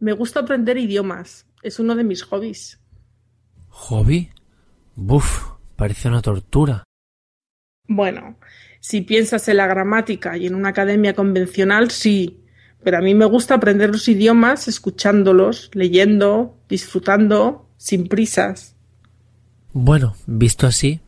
Me gusta aprender idiomas. Es uno de mis hobbies. ¿Hobby? Buf, parece una tortura. Bueno, si piensas en la gramática y en una academia convencional, sí. Pero a mí me gusta aprender los idiomas escuchándolos, leyendo, disfrutando, sin prisas. Bueno, visto así,